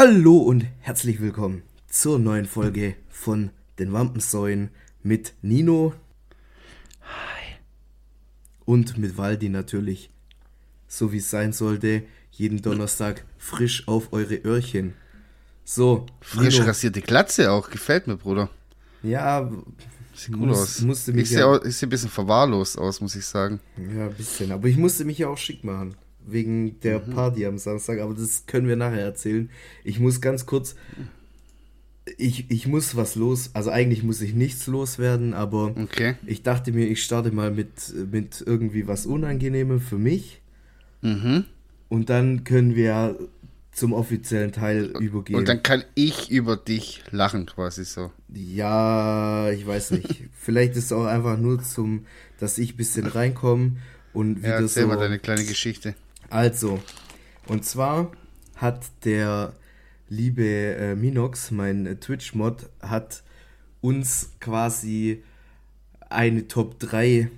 Hallo und herzlich willkommen zur neuen Folge von den Wampensäulen mit Nino. Hi. Und mit Waldi natürlich. So wie es sein sollte, jeden Donnerstag frisch auf eure Öhrchen. So. Frisch Nino. rasierte Glatze auch, gefällt mir, Bruder. Ja, Sieht gut muss, aus. Musste mich ich ja, sehe seh ein bisschen verwahrlost aus, muss ich sagen. Ja, ein bisschen. Aber ich musste mich ja auch schick machen wegen der mhm. Party am Samstag, aber das können wir nachher erzählen. Ich muss ganz kurz, ich, ich muss was los, also eigentlich muss ich nichts loswerden, aber okay. ich dachte mir, ich starte mal mit, mit irgendwie was Unangenehmem für mich. Mhm. Und dann können wir zum offiziellen Teil übergehen. Und dann kann ich über dich lachen, quasi so. Ja, ich weiß nicht. Vielleicht ist es auch einfach nur zum, dass ich ein bisschen reinkomme und wieder ja, erzähl so. mal deine kleine Geschichte. Also, und zwar hat der liebe äh, Minox, mein äh, Twitch-Mod, hat uns quasi eine Top 3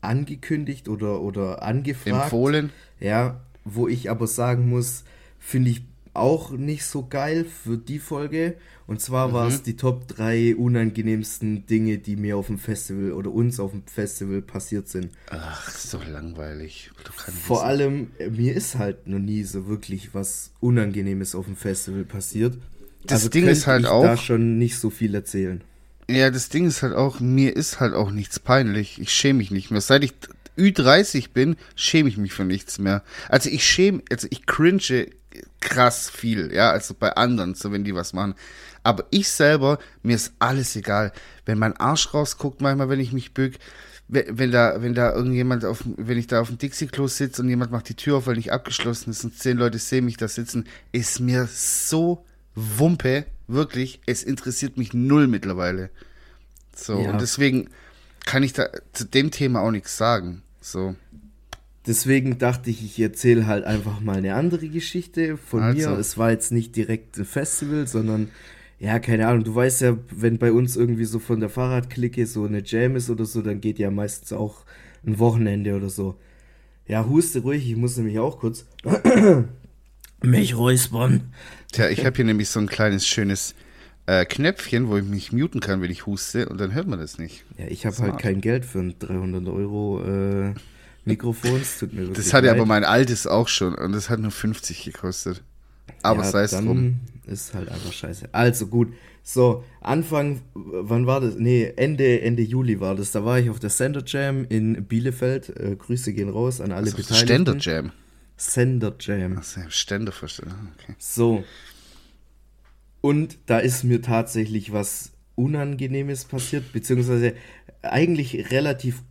angekündigt oder, oder angefragt. Empfohlen. Ja, wo ich aber sagen muss, finde ich auch nicht so geil für die Folge. Und zwar mhm. war es die Top 3 unangenehmsten Dinge, die mir auf dem Festival oder uns auf dem Festival passiert sind. Ach, so langweilig. Vor allem, äh, mir ist halt noch nie so wirklich was Unangenehmes auf dem Festival passiert. Das also Ding ist halt ich auch. da schon nicht so viel erzählen. Ja, das Ding ist halt auch, mir ist halt auch nichts peinlich. Ich schäme mich nicht mehr. Seit ich Ü30 bin, schäme ich mich für nichts mehr. Also ich schäme, also ich cringe krass viel, ja, also bei anderen, so wenn die was machen. Aber ich selber, mir ist alles egal. Wenn mein Arsch rausguckt, manchmal, wenn ich mich bück, wenn da, wenn da irgendjemand auf, wenn ich da auf dem Dixie-Klo sitze und jemand macht die Tür auf, weil nicht abgeschlossen ist und zehn Leute sehen mich da sitzen, ist mir so Wumpe, wirklich, es interessiert mich null mittlerweile. So, ja. und deswegen kann ich da zu dem Thema auch nichts sagen. So. Deswegen dachte ich, ich erzähle halt einfach mal eine andere Geschichte von also. mir. Es war jetzt nicht direkt ein Festival, sondern ja, keine Ahnung. Du weißt ja, wenn bei uns irgendwie so von der Fahrradklicke so eine Jam ist oder so, dann geht ja meistens auch ein Wochenende oder so. Ja, huste ruhig, ich muss nämlich auch kurz mich räuspern. Tja, ich habe hier nämlich so ein kleines schönes äh, Knöpfchen, wo ich mich muten kann, wenn ich huste und dann hört man das nicht. Ja, ich habe halt kein Geld für ein 300 Euro äh, Mikrofons. Tut mir das hatte leid. aber mein altes auch schon und das hat nur 50 gekostet. Aber ja, sei es drum. Ist halt einfach scheiße. Also gut. So, Anfang, wann war das? Nee, Ende, Ende Juli war das. Da war ich auf der Sender Jam in Bielefeld. Äh, Grüße gehen raus an alle also Beteiligten. Ständer Jam. Sender Jam. Achso, Ständer verstehen. Okay. So. Und da ist mir tatsächlich was Unangenehmes passiert, beziehungsweise eigentlich relativ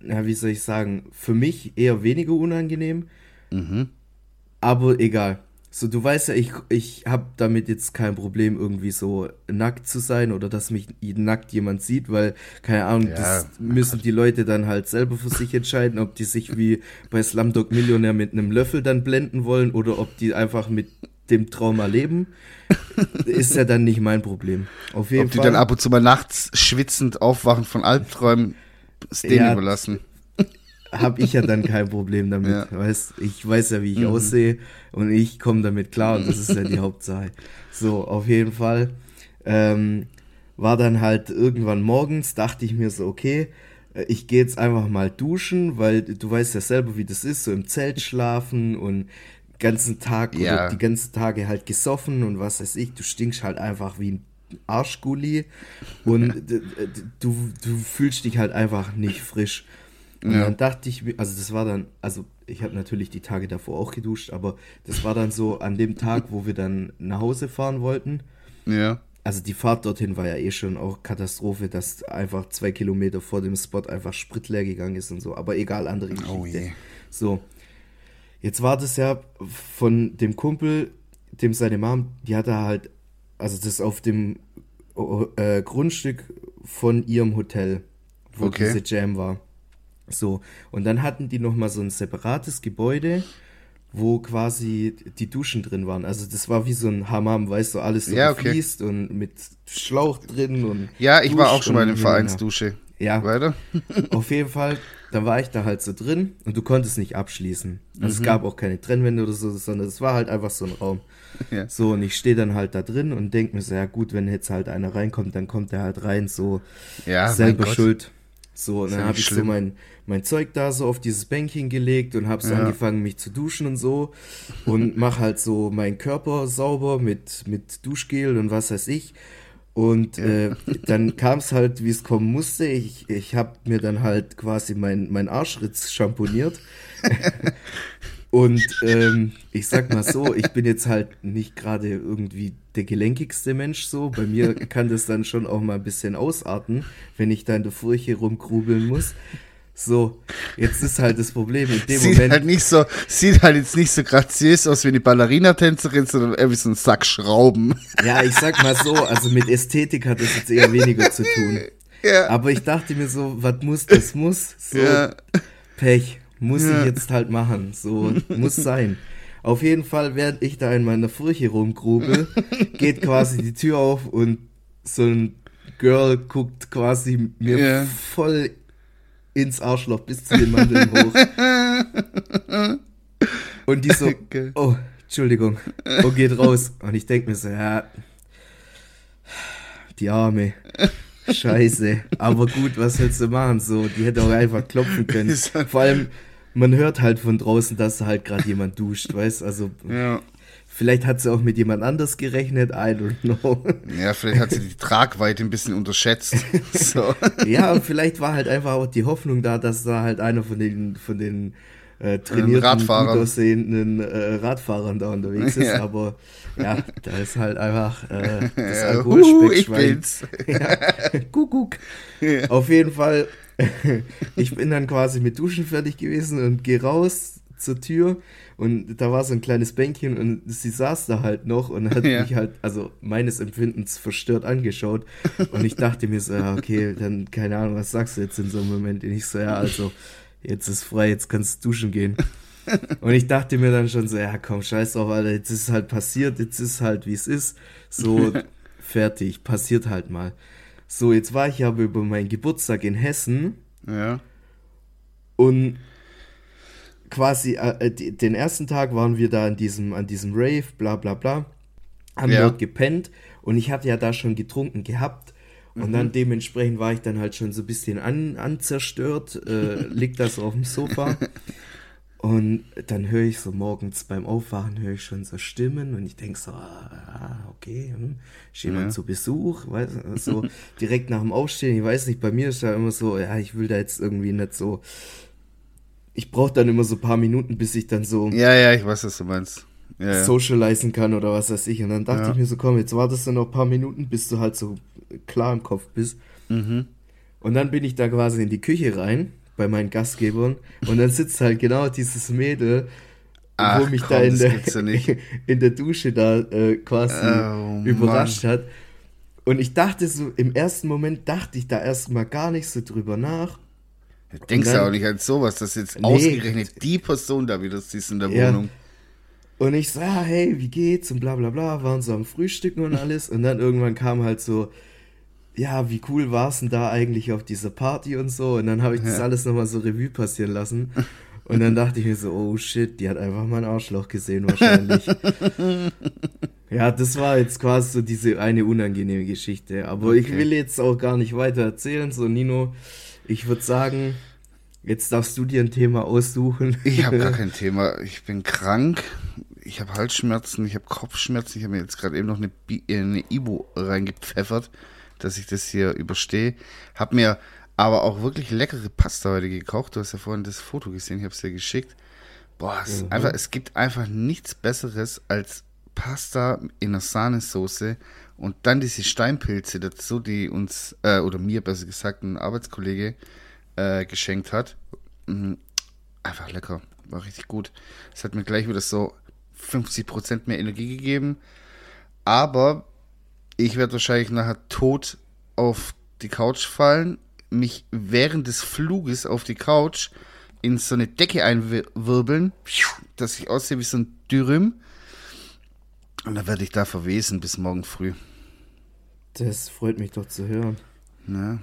ja, wie soll ich sagen, für mich eher weniger unangenehm. Mhm. Aber egal. So, du weißt ja, ich, ich habe damit jetzt kein Problem, irgendwie so nackt zu sein oder dass mich nackt jemand sieht, weil, keine Ahnung, ja, das müssen die Leute dann halt selber für sich entscheiden, ob die sich wie bei Slumdog Millionär mit einem Löffel dann blenden wollen oder ob die einfach mit dem Trauma leben. ist ja dann nicht mein Problem. Auf jeden ob Fall. die dann ab und zu mal nachts schwitzend aufwachen von Albträumen es denen ja, überlassen. Habe ich ja dann kein Problem damit. Ja. Weißt, ich weiß ja, wie ich mhm. aussehe und ich komme damit klar und das ist ja die Hauptsache. So, auf jeden Fall. Ähm, war dann halt irgendwann morgens, dachte ich mir so, okay, äh, ich gehe jetzt einfach mal duschen, weil du weißt ja selber, wie das ist, so im Zelt schlafen und ganzen Tag ja. oder die ganzen Tage halt gesoffen und was weiß ich, du stinkst halt einfach wie ein Arschgulli und du, du fühlst dich halt einfach nicht frisch. Und ja. dann dachte ich, also das war dann, also ich habe natürlich die Tage davor auch geduscht, aber das war dann so an dem Tag, wo wir dann nach Hause fahren wollten. Ja. Also die Fahrt dorthin war ja eh schon auch Katastrophe, dass einfach zwei Kilometer vor dem Spot einfach Sprit leer gegangen ist und so. Aber egal, andere Geschichte. Oh je. So. Jetzt war das ja von dem Kumpel, dem seine Mom, die hatte halt also das ist auf dem äh, Grundstück von ihrem Hotel, wo okay. diese Jam war. So, und dann hatten die nochmal so ein separates Gebäude, wo quasi die Duschen drin waren. Also das war wie so ein Hammam, weißt du, alles so ja, okay. fließt und mit Schlauch drin und Ja, ich war auch schon mal in der Vereinsdusche. Ja. Weiter? Auf jeden Fall dann war ich da halt so drin und du konntest nicht abschließen. Also mhm. Es gab auch keine Trennwände oder so, sondern es war halt einfach so ein Raum. Ja. So, und ich stehe dann halt da drin und denke mir so, ja gut, wenn jetzt halt einer reinkommt, dann kommt er halt rein, so ja, selber schuld. So, und dann habe ich schlimm. so mein, mein Zeug da so auf dieses Bänkchen gelegt und habe so ja. angefangen, mich zu duschen und so. Und mach halt so meinen Körper sauber mit, mit Duschgel und was weiß ich. Und äh, dann kam es halt, wie es kommen musste. Ich, ich habe mir dann halt quasi mein, mein Arschritz schamponiert. Und ähm, ich sag mal so, ich bin jetzt halt nicht gerade irgendwie der gelenkigste Mensch so. Bei mir kann das dann schon auch mal ein bisschen ausarten, wenn ich da in der Furche rumgrubeln muss. So, jetzt ist halt das Problem in dem sieht Moment. Halt nicht so, sieht halt jetzt nicht so graziös aus wie eine Ballerina-Tänzerin, sondern eher wie so ein Sack Schrauben. Ja, ich sag mal so, also mit Ästhetik hat das jetzt eher weniger zu tun. Ja. Aber ich dachte mir so, was muss, das muss. So, ja. Pech. Muss ja. ich jetzt halt machen. So, muss sein. Auf jeden Fall, während ich da in meiner Furche rumgrubel, geht quasi die Tür auf und so ein Girl guckt quasi mir yeah. voll ins Arschloch bis zu den Mandeln hoch. Und die so, oh, Entschuldigung, und geht raus. Und ich denke mir so, ja, die Arme. Scheiße. Aber gut, was willst du machen? So, die hätte auch einfach klopfen können. Vor allem, man hört halt von draußen, dass halt gerade jemand duscht, weißt Also, ja. Vielleicht hat sie auch mit jemand anders gerechnet, I don't know. Ja, vielleicht hat sie die Tragweite ein bisschen unterschätzt. So. ja, und vielleicht war halt einfach auch die Hoffnung da, dass da halt einer von den, von den äh, trainierten, Radfahrern. gut aussehenden äh, Radfahrern da unterwegs ist, ja. aber ja, da ist halt einfach äh, das ja, Alkoholspeckschwein. ja, Kuckuck. Ja. Auf jeden Fall ich bin dann quasi mit Duschen fertig gewesen und gehe raus zur Tür und da war so ein kleines Bänkchen und sie saß da halt noch und hat ja. mich halt, also meines Empfindens verstört angeschaut und ich dachte mir so, ja, okay, dann keine Ahnung, was sagst du jetzt in so einem Moment? Und ich so, ja, also jetzt ist frei, jetzt kannst du duschen gehen. Und ich dachte mir dann schon so, ja komm, scheiß drauf, Alter, jetzt ist es halt passiert, jetzt ist halt wie es ist, so fertig, passiert halt mal. So, jetzt war ich aber über meinen Geburtstag in Hessen. Ja. Und quasi äh, äh den ersten Tag waren wir da an diesem, an diesem Rave, bla bla bla. Haben ja. dort gepennt und ich hatte ja da schon getrunken gehabt. Und mhm. dann dementsprechend war ich dann halt schon so ein bisschen an, anzerstört, äh, liegt das auf dem Sofa. Und dann höre ich so morgens beim Aufwachen, höre ich schon so Stimmen und ich denke so, ah, okay, hm, ist jemand ja. zu Besuch, weiß, so direkt nach dem Aufstehen, ich weiß nicht, bei mir ist da immer so, ja, ich will da jetzt irgendwie nicht so, ich brauche dann immer so ein paar Minuten, bis ich dann so. Ja, ja, ich weiß, was du meinst. Ja, ja. socialisen kann oder was weiß ich. Und dann dachte ja. ich mir so, komm, jetzt wartest du noch ein paar Minuten, bis du halt so klar im Kopf bist. Mhm. Und dann bin ich da quasi in die Küche rein bei meinen Gastgebern und dann sitzt halt genau dieses Mädel, Ach, wo mich komm, da in der, in der Dusche da äh, quasi oh, überrascht Mann. hat. Und ich dachte so, im ersten Moment dachte ich da erstmal gar nicht so drüber nach. Du denkst ja auch nicht an sowas, dass jetzt nee, ausgerechnet die Person da wieder siehst in der ja. Wohnung. Und ich so, ja, hey, wie geht's? Und bla bla bla, waren so am Frühstücken und alles. Und dann irgendwann kam halt so, ja, wie cool war es denn da eigentlich auf dieser Party und so. Und dann habe ich das ja. alles nochmal so Revue passieren lassen. Und dann dachte ich mir so, oh shit, die hat einfach mein Arschloch gesehen wahrscheinlich. ja, das war jetzt quasi so diese eine unangenehme Geschichte. Aber okay. ich will jetzt auch gar nicht weiter erzählen. So, Nino, ich würde sagen, jetzt darfst du dir ein Thema aussuchen. Ich habe gar kein Thema. Ich bin krank. Ich habe Halsschmerzen, ich habe Kopfschmerzen. Ich habe mir jetzt gerade eben noch eine, eine Ibo reingepfeffert dass ich das hier überstehe. Hab mir aber auch wirklich leckere Pasta heute gekocht. Du hast ja vorhin das Foto gesehen, ich habe es dir geschickt. Boah, es, mhm. einfach, es gibt einfach nichts Besseres als Pasta in einer Sahnesoße und dann diese Steinpilze dazu, die uns, äh, oder mir besser gesagt, ein Arbeitskollege äh, geschenkt hat. Mhm. Einfach lecker, war richtig gut. Es hat mir gleich wieder so 50% mehr Energie gegeben. Aber ich werde wahrscheinlich nachher tot auf die Couch fallen, mich während des Fluges auf die Couch in so eine Decke einwirbeln, dass ich aussehe wie so ein Dürüm. Und dann werde ich da verwesen bis morgen früh. Das freut mich doch zu hören. Ja.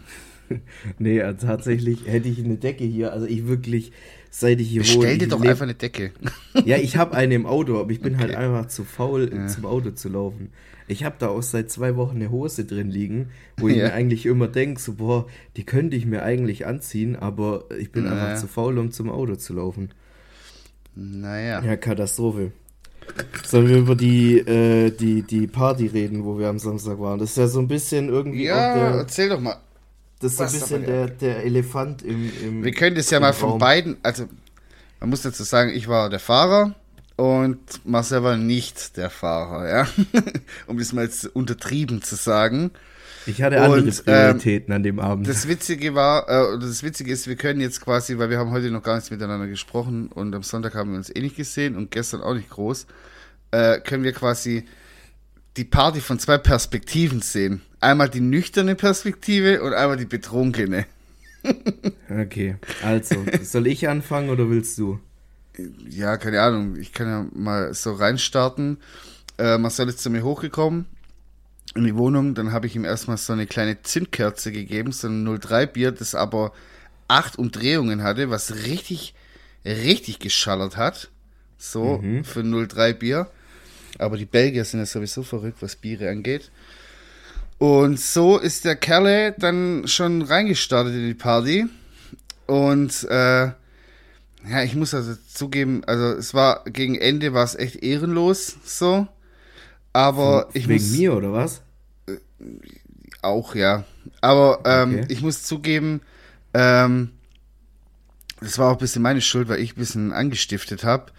nee, also tatsächlich hätte ich eine Decke hier. Also ich wirklich, seit ich hier wohne. Stell dir doch einfach eine Decke. ja, ich habe eine im Auto, aber ich bin halt okay. halt einfach zu faul, ja. zum Auto zu laufen. Ich habe da auch seit zwei Wochen eine Hose drin liegen, wo ich ja. mir eigentlich immer denke, so, boah, die könnte ich mir eigentlich anziehen, aber ich bin naja. einfach zu faul, um zum Auto zu laufen. Naja. Ja, Katastrophe. Sollen wir über die, äh, die, die Party reden, wo wir am Samstag waren? Das ist ja so ein bisschen irgendwie. Ja, der, erzähl doch mal. Das ist so ein bisschen der, der Elefant im, im. Wir können das ja mal von beiden. Also, man muss dazu sagen, ich war der Fahrer und Marcel war nicht der Fahrer, ja. um das mal jetzt untertrieben zu sagen. Ich hatte andere und, Prioritäten ähm, an dem Abend. Das Witzige war, äh, das Witzige ist, wir können jetzt quasi, weil wir haben heute noch gar nichts miteinander gesprochen und am Sonntag haben wir uns eh nicht gesehen und gestern auch nicht groß, äh, können wir quasi die Party von zwei Perspektiven sehen. Einmal die nüchterne Perspektive und einmal die betrunkene. okay, also, soll ich anfangen oder willst du? Ja, keine Ahnung. Ich kann ja mal so reinstarten. Äh, Marcel ist zu mir hochgekommen in die Wohnung. Dann habe ich ihm erstmal so eine kleine Zündkerze gegeben, so ein 03 Bier, das aber acht Umdrehungen hatte, was richtig, richtig geschallert hat. So, mhm. für 03 Bier. Aber die Belgier sind ja sowieso verrückt, was Biere angeht. Und so ist der Kerle dann schon reingestartet in die Party. Und äh, ja, ich muss also zugeben, also es war gegen Ende war es echt ehrenlos so. Aber ich Wegen muss. mir oder was? Auch, ja. Aber ähm, okay. ich muss zugeben, ähm, das war auch ein bisschen meine Schuld, weil ich ein bisschen angestiftet habe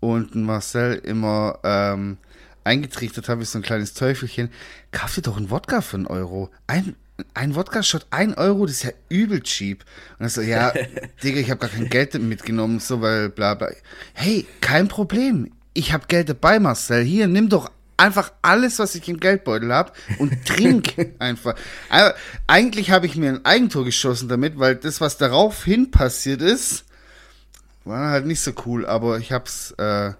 und Marcel immer ähm, eingetrichtert habe, wie so ein kleines Teufelchen. Kauf dir doch einen Wodka für einen Euro. Ein, ein Wodka-Shot, ein Euro, das ist ja übel cheap. Und er so, ja, Digga, ich habe gar kein Geld mitgenommen, so, weil bla bla. Hey, kein Problem. Ich habe Geld dabei, Marcel. Hier, nimm doch einfach alles, was ich im Geldbeutel habe und trink einfach. Aber eigentlich habe ich mir ein Eigentor geschossen damit, weil das, was daraufhin passiert ist, war halt nicht so cool, aber ich habe es äh,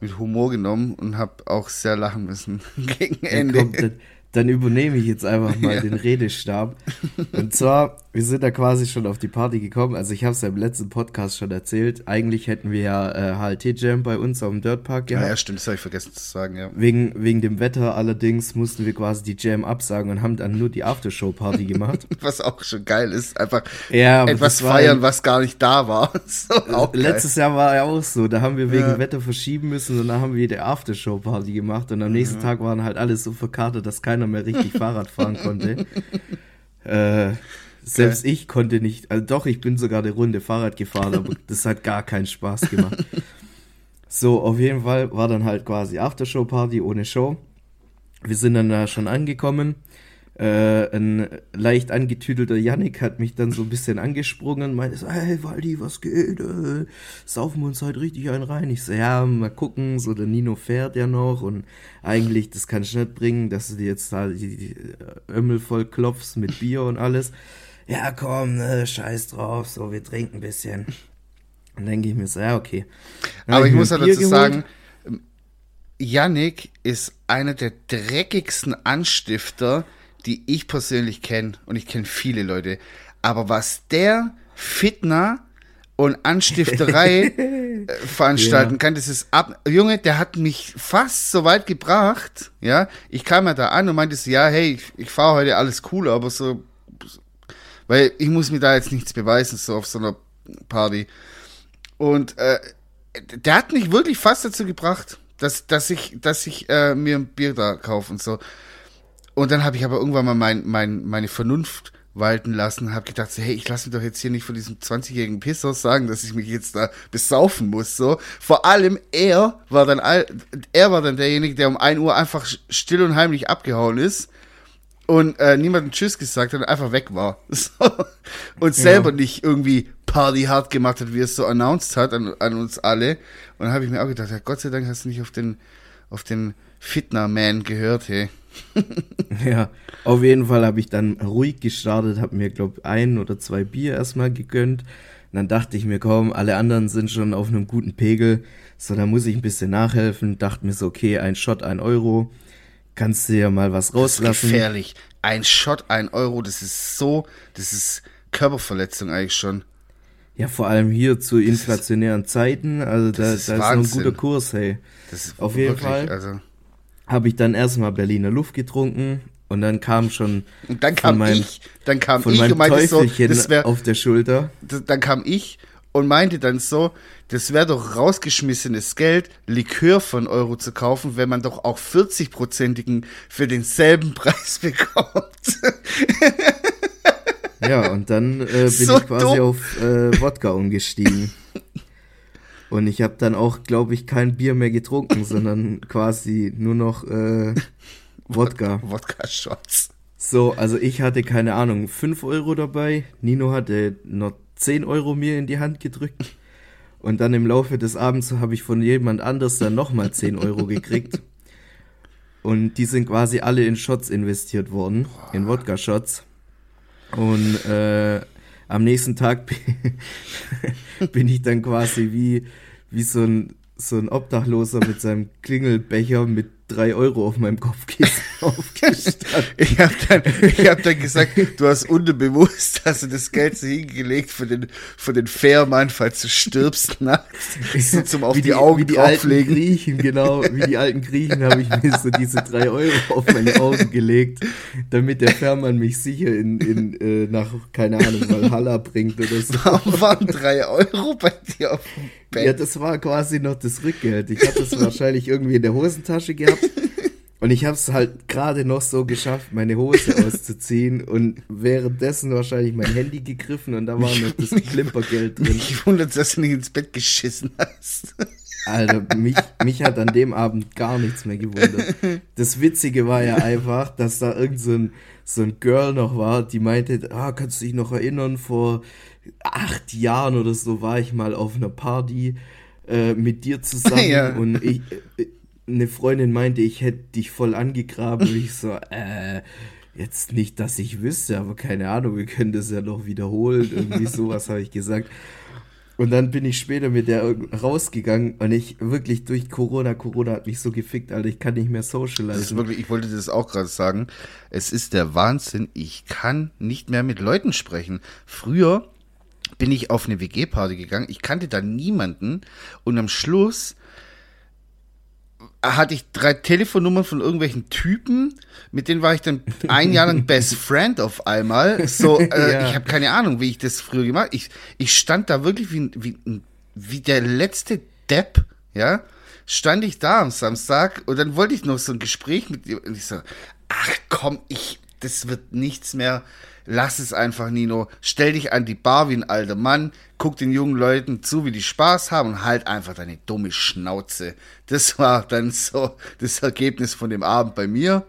mit Humor genommen und habe auch sehr lachen müssen gegen Ende. Ja, komm, dann übernehme ich jetzt einfach mal ja. den Redestab. Und zwar, wir sind da quasi schon auf die Party gekommen. Also ich habe es ja im letzten Podcast schon erzählt. Eigentlich hätten wir ja äh, HLT-Jam bei uns auf dem Dirtpark gehabt. Ja, ja stimmt, das habe ich vergessen zu sagen, ja. Wegen, wegen dem Wetter allerdings mussten wir quasi die Jam absagen und haben dann nur die Aftershow-Party gemacht. was auch schon geil ist. Einfach ja, etwas feiern, was gar nicht da war. auch Letztes Jahr war ja auch so. Da haben wir wegen ja. Wetter verschieben müssen und dann haben wir die Aftershow-Party gemacht und am nächsten Tag waren halt alles so verkartet, dass keiner keiner mehr richtig Fahrrad fahren konnte. Äh, selbst ich konnte nicht, also doch, ich bin sogar eine Runde Fahrrad gefahren, aber das hat gar keinen Spaß gemacht. So, auf jeden Fall war dann halt quasi Aftershow-Party ohne Show. Wir sind dann da schon angekommen äh, ein leicht angetüdelter Yannick hat mich dann so ein bisschen angesprungen und meinte so, hey Waldi, was geht? Äh, saufen wir uns heute richtig einen rein? Ich so, ja, mal gucken, so der Nino fährt ja noch und eigentlich, das kann ich nicht bringen, dass du dir jetzt da die, die Ömmel voll klopfst mit Bier und alles. Ja, komm, ne, scheiß drauf, so, wir trinken ein bisschen. Und denke ich mir so, ja, okay. Dann Aber ich, ich muss ja dazu geholt. sagen, Yannick ist einer der dreckigsten Anstifter, die ich persönlich kenne, und ich kenne viele Leute, aber was der Fitner und Anstifterei äh, veranstalten ja. kann, das ist ab. Junge, der hat mich fast so weit gebracht, ja. Ich kam ja da an und meinte so, ja, hey, ich, ich fahre heute alles cool, aber so, weil ich muss mir da jetzt nichts beweisen, so auf so einer Party. Und äh, der hat mich wirklich fast dazu gebracht, dass, dass ich, dass ich äh, mir ein Bier da kaufe und so. Und dann habe ich aber irgendwann mal mein, mein, meine Vernunft walten lassen, habe gedacht, so, hey, ich lasse mich doch jetzt hier nicht von diesem 20-jährigen Pisser sagen, dass ich mich jetzt da besaufen muss, so. Vor allem er war dann, er war dann derjenige, der um 1 Uhr einfach still und heimlich abgehauen ist und äh, niemandem Tschüss gesagt hat und einfach weg war. So. Und selber ja. nicht irgendwie Party hart gemacht hat, wie es so announced hat an, an uns alle. Und dann habe ich mir auch gedacht, ja, Gott sei Dank hast du nicht auf den, auf den Fitner-Man gehört, hey. ja, auf jeden Fall habe ich dann ruhig gestartet, habe mir, glaube ein oder zwei Bier erstmal gegönnt. Und dann dachte ich mir, komm, alle anderen sind schon auf einem guten Pegel. So, da muss ich ein bisschen nachhelfen. Dachte mir so, okay, ein Shot, ein Euro. Kannst du ja mal was rauslassen. Das ist gefährlich. Ein Shot, ein Euro, das ist so, das ist Körperverletzung eigentlich schon. Ja, vor allem hier zu inflationären Zeiten, also da, ist, da ist ein guter Kurs, hey. Das ist Auf jeden Fall also. habe ich dann erstmal Berliner Luft getrunken und dann kam schon und dann kam meinem, ich, dann kam von ich meinem und meinte so, das wär, auf der Schulter. Dann kam ich und meinte dann so, das wäre doch rausgeschmissenes Geld, Likör von Euro zu kaufen, wenn man doch auch 40-prozentigen für denselben Preis bekommt. Ja, und dann äh, bin so ich quasi dumm. auf äh, Wodka umgestiegen. Und ich habe dann auch, glaube ich, kein Bier mehr getrunken, sondern quasi nur noch äh, Wodka. Wodka-Shots. So, also ich hatte, keine Ahnung, 5 Euro dabei. Nino hatte noch 10 Euro mir in die Hand gedrückt. Und dann im Laufe des Abends habe ich von jemand anders dann nochmal 10 Euro gekriegt. Und die sind quasi alle in Shots investiert worden, in Wodka-Shots. Und äh, am nächsten Tag bin ich dann quasi wie, wie so ein, so ein Obdachloser mit seinem Klingelbecher mit drei Euro auf meinem Kopfkissen aufgestanden. ich habe dann, ich hab dann gesagt, du hast unterbewusst, hast du das Geld so hingelegt für den, für den Fährmann, falls du stirbst nachts, so zum auf wie die, Augen wie die alten Griechen, genau, wie die alten Griechen habe ich mir so diese drei Euro auf meine Augen gelegt, damit der Fährmann mich sicher in, in äh, nach, keine Ahnung, Valhalla bringt oder so. Warum waren drei Euro bei dir auf dem Bett? Ja, das war quasi noch das Rückgeld. Ich hatte es wahrscheinlich irgendwie in der Hosentasche gehabt und ich habe es halt gerade noch so geschafft, meine Hose auszuziehen und währenddessen wahrscheinlich mein Handy gegriffen und da war noch das Klimpergeld drin. Ich wundert, dass du nicht ins Bett geschissen hast. Alter, mich, mich hat an dem Abend gar nichts mehr gewundert. Das Witzige war ja einfach, dass da irgend so ein, so ein Girl noch war, die meinte, ah, kannst du dich noch erinnern, vor acht Jahren oder so war ich mal auf einer Party äh, mit dir zusammen ja. und ich, äh, eine Freundin meinte, ich hätte dich voll angegraben und ich so, äh, jetzt nicht, dass ich wüsste, aber keine Ahnung, wir können das ja noch wiederholen. Irgendwie sowas habe ich gesagt. Und dann bin ich später mit der rausgegangen und ich wirklich durch Corona, Corona hat mich so gefickt, Alter, ich kann nicht mehr wirklich, ich wollte das auch gerade sagen. Es ist der Wahnsinn, ich kann nicht mehr mit Leuten sprechen. Früher bin ich auf eine WG-Party gegangen, ich kannte da niemanden und am Schluss hatte ich drei Telefonnummern von irgendwelchen Typen, mit denen war ich dann ein Jahr lang Best Friend auf einmal. So, äh, ja. ich habe keine Ahnung, wie ich das früher gemacht. Ich ich stand da wirklich wie wie wie der letzte Depp, ja, stand ich da am Samstag und dann wollte ich noch so ein Gespräch mit dir und ich so, ach komm, ich das wird nichts mehr lass es einfach, Nino. Stell dich an die Bar wie ein alter Mann, guck den jungen Leuten zu, wie die Spaß haben und halt einfach deine dumme Schnauze. Das war dann so das Ergebnis von dem Abend bei mir.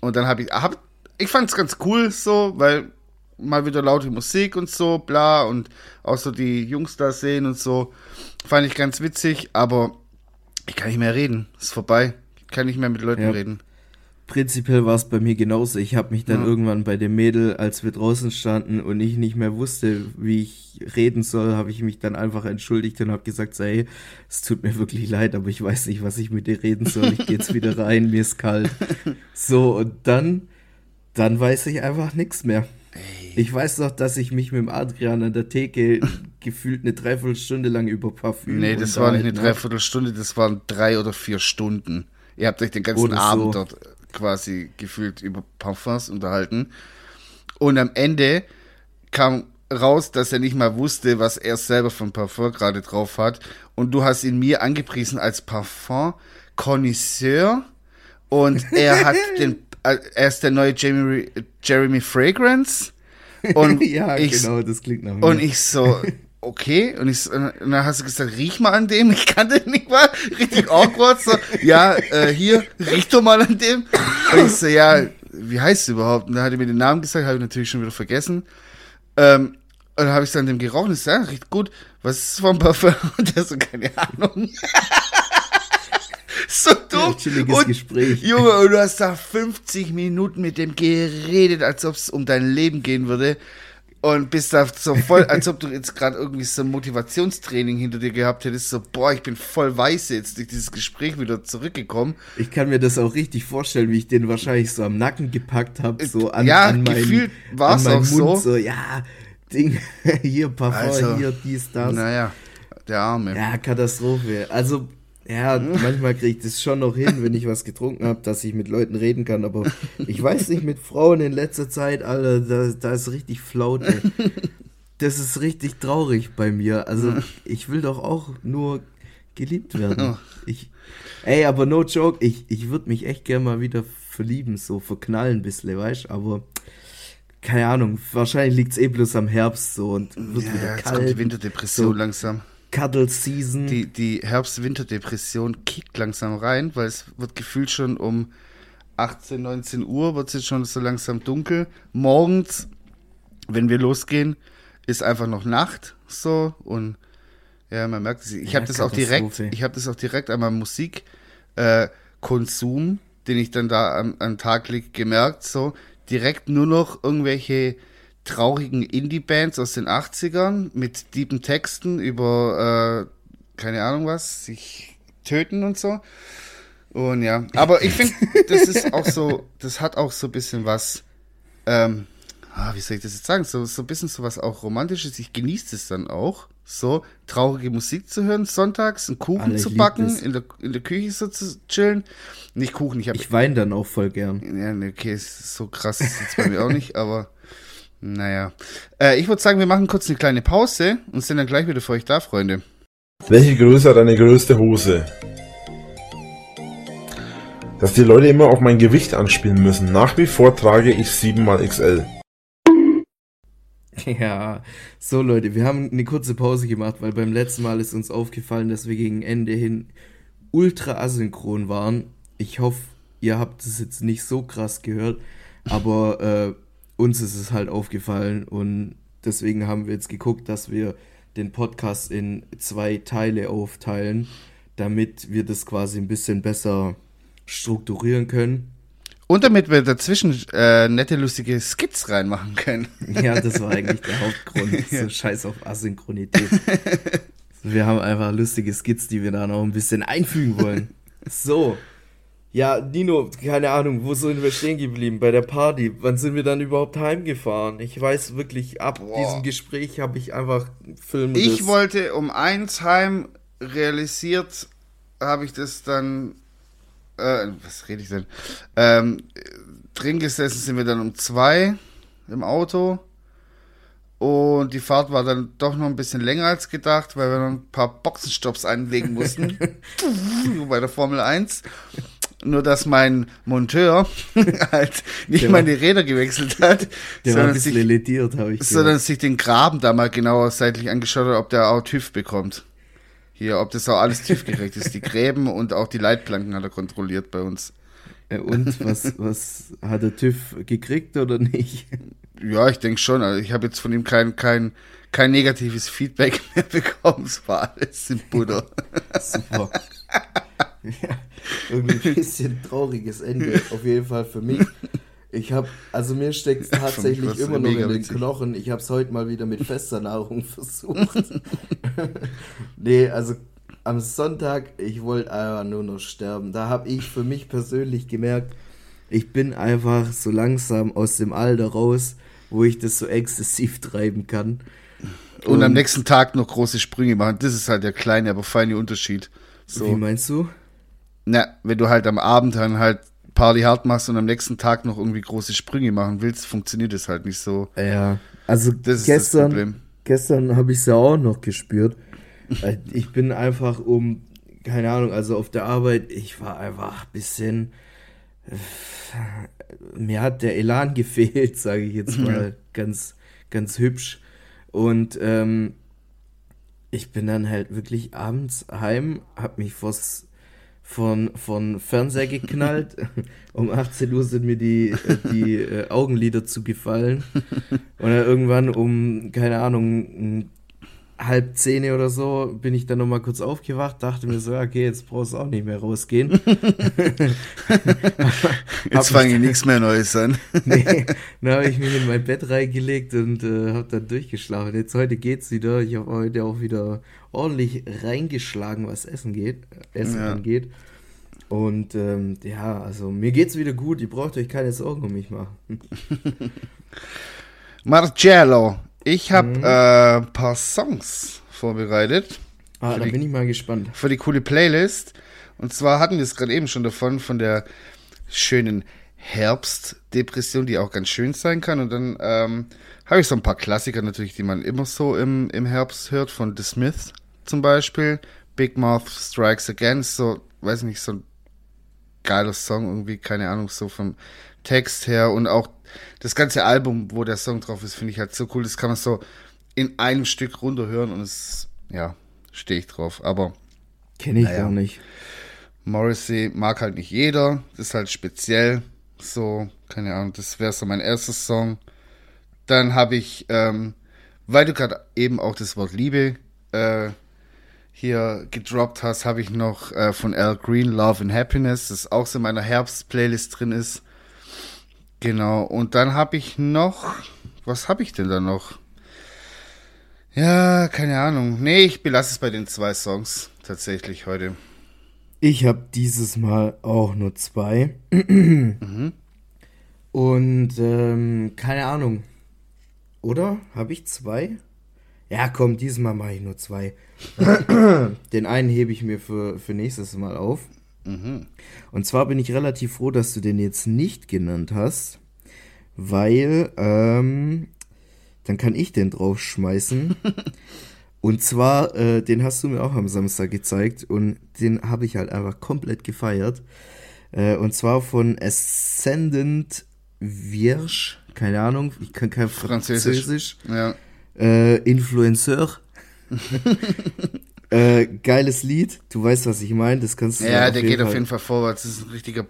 Und dann habe ich, hab, ich fand es ganz cool so, weil mal wieder laute Musik und so, bla, und auch so die Jungs da sehen und so. Fand ich ganz witzig, aber ich kann nicht mehr reden. Ist vorbei. Ich kann nicht mehr mit Leuten ja. reden prinzipiell war es bei mir genauso. Ich habe mich dann ja. irgendwann bei dem Mädel, als wir draußen standen und ich nicht mehr wusste, wie ich reden soll, habe ich mich dann einfach entschuldigt und habe gesagt, hey, es tut mir wirklich leid, aber ich weiß nicht, was ich mit dir reden soll. Ich gehe jetzt wieder rein, mir ist kalt. So, und dann, dann weiß ich einfach nichts mehr. Ich weiß noch, dass ich mich mit dem Adrian an der Theke gefühlt eine Dreiviertelstunde lang über Parfüm. Nee, das war nicht eine Dreiviertelstunde, das waren drei oder vier Stunden. Ihr habt euch den ganzen Abend so. dort quasi gefühlt über Parfums unterhalten. Und am Ende kam raus, dass er nicht mal wusste, was er selber von Parfum gerade drauf hat. Und du hast ihn mir angepriesen als Parfum-Connoisseur. Und er hat den, äh, er ist der neue Jeremy, Jeremy Fragrance. Und ja, ich, genau, das klingt nach mir. Und ich so, okay. Und, ich, und dann hast du gesagt, riech mal an dem. Ich kannte nicht mal. Richtig awkward. So, ja, äh, hier, riech doch mal an dem. Und ich so, ja, wie heißt du überhaupt? Und dann hat er mir den Namen gesagt, habe ich natürlich schon wieder vergessen. Ähm, und dann habe ich dann dem geraucht und gesagt, ja, riecht gut. Was ist das für ein Parfum? Und der so, keine Ahnung. so dumm. Ja, und, Gespräch. Junge, und du hast da 50 Minuten mit dem geredet, als ob es um dein Leben gehen würde. Und bist da so voll, als ob du jetzt gerade irgendwie so ein Motivationstraining hinter dir gehabt hättest, so, boah, ich bin voll weiß jetzt durch dieses Gespräch wieder zurückgekommen. Ich kann mir das auch richtig vorstellen, wie ich den wahrscheinlich so am Nacken gepackt habe, so an, ja, an meinen, an meinen Mund, so. so, ja, Ding, hier Parfum, also, hier dies, das. Naja, der Arme. Ja, Katastrophe. Also, ja, manchmal kriege ich das schon noch hin, wenn ich was getrunken habe, dass ich mit Leuten reden kann. Aber ich weiß nicht, mit Frauen in letzter Zeit, Alter, da, da ist richtig Flaute. Das ist richtig traurig bei mir. Also ich will doch auch nur geliebt werden. Ich, ey, aber no joke, ich, ich würde mich echt gerne mal wieder verlieben, so verknallen ein bisschen, weißt du, aber keine Ahnung, wahrscheinlich liegt es eh bloß am Herbst so und wird ja, wieder kalt. Jetzt kommt die Winterdepression so. langsam. Cuddle Season. Die, die Herbst-Winter-Depression kickt langsam rein, weil es wird gefühlt schon um 18, 19 Uhr, wird es jetzt schon so langsam dunkel. Morgens, wenn wir losgehen, ist einfach noch Nacht so und ja, man merkt es. Ich ja, habe das auch direkt, ich habe das auch direkt an meinem Musikkonsum, äh, den ich dann da am, am Tag leg, gemerkt, so direkt nur noch irgendwelche traurigen Indie-Bands aus den 80ern mit tiefen Texten über, äh, keine Ahnung was, sich töten und so. Und ja, aber ich finde, das ist auch so, das hat auch so ein bisschen was, ähm, ah, wie soll ich das jetzt sagen, so, so ein bisschen so was auch Romantisches. Ich genieße es dann auch, so traurige Musik zu hören, sonntags einen Kuchen Alle, zu backen, in der, in der Küche so zu chillen. Nicht Kuchen, ich habe. Ich weine dann auch voll gern. Ja, ne, okay, ist so krass ist jetzt bei mir auch nicht, aber naja. Äh, ich würde sagen, wir machen kurz eine kleine Pause und sind dann gleich wieder für euch da, Freunde. Welche Größe hat deine größte Hose? Dass die Leute immer auf mein Gewicht anspielen müssen. Nach wie vor trage ich 7xL. Ja, so Leute, wir haben eine kurze Pause gemacht, weil beim letzten Mal ist uns aufgefallen, dass wir gegen Ende hin ultra asynchron waren. Ich hoffe, ihr habt es jetzt nicht so krass gehört, aber äh, uns ist es halt aufgefallen und deswegen haben wir jetzt geguckt, dass wir den Podcast in zwei Teile aufteilen, damit wir das quasi ein bisschen besser strukturieren können. Und damit wir dazwischen äh, nette, lustige Skits reinmachen können. Ja, das war eigentlich der Hauptgrund. ja. So scheiß auf Asynchronität. wir haben einfach lustige Skits, die wir da noch ein bisschen einfügen wollen. So, ja, Nino, keine Ahnung, wo sind wir stehen geblieben? Bei der Party. Wann sind wir dann überhaupt heimgefahren? Ich weiß wirklich, ab Boah. diesem Gespräch habe ich einfach Filme. Ich wollte um eins heim, realisiert habe ich das dann. Äh, was rede ich denn? Ähm, drin gesessen sind wir dann um zwei im Auto. Und die Fahrt war dann doch noch ein bisschen länger als gedacht, weil wir noch ein paar Boxenstopps einlegen mussten. bei der Formel 1. Nur, dass mein Monteur halt nicht der meine Räder gewechselt hat. Bisschen sich, lediert, Sondern sich den Graben da mal genauer seitlich angeschaut hat, ob der auch TÜV bekommt. Hier, ob das auch alles TÜV-gerecht ist. Die Gräben und auch die Leitplanken hat er kontrolliert bei uns. Und was, was hat der TÜV gekriegt oder nicht? Ja, ich denke schon. Also ich habe jetzt von ihm kein, kein, kein negatives Feedback mehr bekommen. Es war alles in Butter. Super. ja, irgendwie ein bisschen trauriges Ende, auf jeden Fall für mich. Ich habe, also mir steckt es tatsächlich immer noch in den. Knochen. Ich habe es heute mal wieder mit fester Nahrung versucht. nee, also am Sonntag, ich wollte einfach nur noch sterben. Da habe ich für mich persönlich gemerkt, ich bin einfach so langsam aus dem Alter raus, wo ich das so exzessiv treiben kann. Und, Und am nächsten Tag noch große Sprünge machen. Das ist halt der kleine, aber feine Unterschied. So. Wie meinst du? Na, wenn du halt am Abend dann halt Party hart machst und am nächsten Tag noch irgendwie große Sprünge machen willst, funktioniert das halt nicht so. Ja, also das gestern, gestern habe ich es ja auch noch gespürt. Äh, ich bin einfach um, keine Ahnung, also auf der Arbeit, ich war einfach ein bisschen, äh, mir hat der Elan gefehlt, sage ich jetzt mal, ganz, ganz hübsch. Und ähm, ich bin dann halt wirklich abends heim, hab mich vors von, von Fernseher geknallt. um 18 Uhr sind mir die, die äh, Augenlider zugefallen. Und dann irgendwann um, keine Ahnung, halb zehn oder so bin ich dann nochmal kurz aufgewacht, dachte mir so, okay, jetzt brauchst du auch nicht mehr rausgehen. jetzt fange ich nichts mehr Neues an. nee, dann habe ich mich in mein Bett reingelegt und äh, habe dann durchgeschlafen. Jetzt heute geht's wieder. Ich habe heute auch wieder ordentlich reingeschlagen, was Essen geht, Essen ja. angeht. Und ähm, ja, also mir geht's wieder gut. Ihr braucht euch keine Sorgen um mich machen. Marcello, ich habe mhm. äh, ein paar Songs vorbereitet. Ah, da bin ich mal gespannt. Für die coole Playlist. Und zwar hatten wir es gerade eben schon davon, von der schönen Herbstdepression, die auch ganz schön sein kann. Und dann ähm, habe ich so ein paar Klassiker natürlich, die man immer so im, im Herbst hört, von The Smiths zum Beispiel. Big Mouth Strikes Again, so, weiß nicht, so ein geiler Song irgendwie, keine Ahnung, so vom Text her und auch das ganze Album, wo der Song drauf ist, finde ich halt so cool. Das kann man so in einem Stück runterhören und es, ja, stehe ich drauf. Aber. Kenne ich naja, gar nicht. Morrissey mag halt nicht jeder. Das ist halt speziell. So, keine Ahnung, das wäre so mein erster Song. Dann habe ich, ähm, weil du gerade eben auch das Wort Liebe äh, hier gedroppt hast, habe ich noch äh, von Al Green Love and Happiness, das auch so in meiner Herbst-Playlist drin ist. Genau, und dann habe ich noch, was habe ich denn da noch? Ja, keine Ahnung. Nee, ich belasse es bei den zwei Songs tatsächlich heute. Ich habe dieses Mal auch nur zwei. mhm. Und ähm, keine Ahnung. Oder? Habe ich zwei? Ja, komm, dieses Mal mache ich nur zwei. Den einen hebe ich mir für, für nächstes Mal auf. Mhm. Und zwar bin ich relativ froh, dass du den jetzt nicht genannt hast, weil ähm, dann kann ich den draufschmeißen. und zwar, äh, den hast du mir auch am Samstag gezeigt und den habe ich halt einfach komplett gefeiert. Äh, und zwar von Ascendant Vierge, keine Ahnung, ich kann kein Französisch. Französisch. Ja. Äh, Influenceur. Äh, geiles Lied. Du weißt, was ich meine. Das kannst du. Ja, der geht Fall. auf jeden Fall vorwärts. Das ist ein richtiger,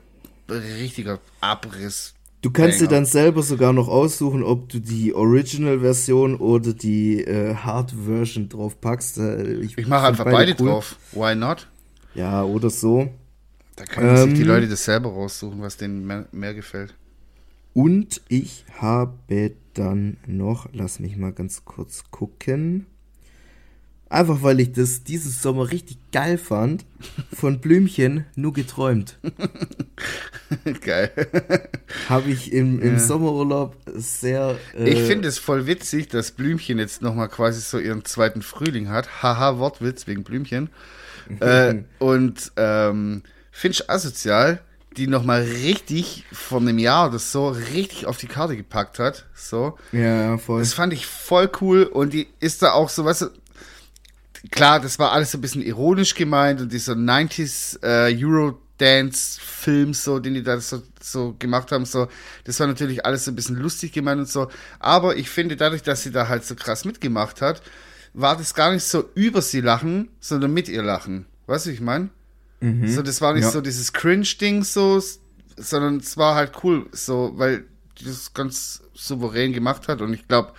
richtiger Abriss. Du kannst dir dann selber sogar noch aussuchen, ob du die Original-Version oder die äh, Hard-Version drauf packst. Äh, ich, ich mache einfach beide, beide cool. drauf. Why not? Ja, oder so. Da können ähm, sich die Leute das selber raussuchen, was denen mehr, mehr gefällt. Und ich habe dann noch, lass mich mal ganz kurz gucken. Einfach weil ich das dieses Sommer richtig geil fand. Von Blümchen nur geträumt. geil. Habe ich im, im ja. Sommerurlaub sehr. Äh, ich finde es voll witzig, dass Blümchen jetzt nochmal quasi so ihren zweiten Frühling hat. Haha, Wortwitz wegen Blümchen. äh, und ähm, Finch asozial, die nochmal richtig von einem Jahr oder so richtig auf die Karte gepackt hat. So. Ja, voll. Das fand ich voll cool und die ist da auch so, weißt du, klar, das war alles so ein bisschen ironisch gemeint und dieser 90s äh, Eurodance-Film, so, den die da so, so gemacht haben, so, das war natürlich alles so ein bisschen lustig gemeint und so. Aber ich finde, dadurch, dass sie da halt so krass mitgemacht hat, war das gar nicht so über sie lachen, sondern mit ihr lachen. Weißt du, ich meine? Mhm. So, das war nicht ja. so dieses Cringe-Ding so, sondern es war halt cool, so, weil die das ganz souverän gemacht hat und ich glaube,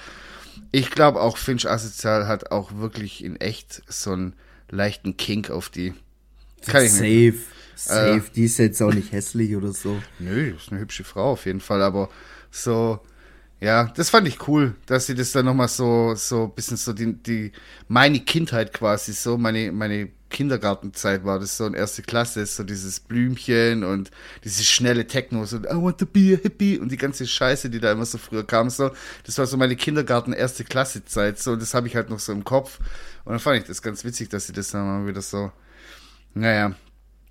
ich glaube auch Finch Asozial hat auch wirklich in echt so einen leichten Kink auf die. Kann ich safe. Safe. Äh, die ist jetzt auch nicht hässlich oder so. Nö, ist eine hübsche Frau auf jeden Fall, aber so, ja, das fand ich cool, dass sie das dann nochmal so, so bisschen so die, die, meine Kindheit quasi so, meine, meine Kindergartenzeit war das so in erste Klasse, so dieses Blümchen und diese schnelle Techno, so I want to be a hippie und die ganze Scheiße, die da immer so früher kam, so, das war so meine Kindergarten erste Klasse Zeit, so, das habe ich halt noch so im Kopf und dann fand ich das ganz witzig, dass sie das dann mal wieder so, naja.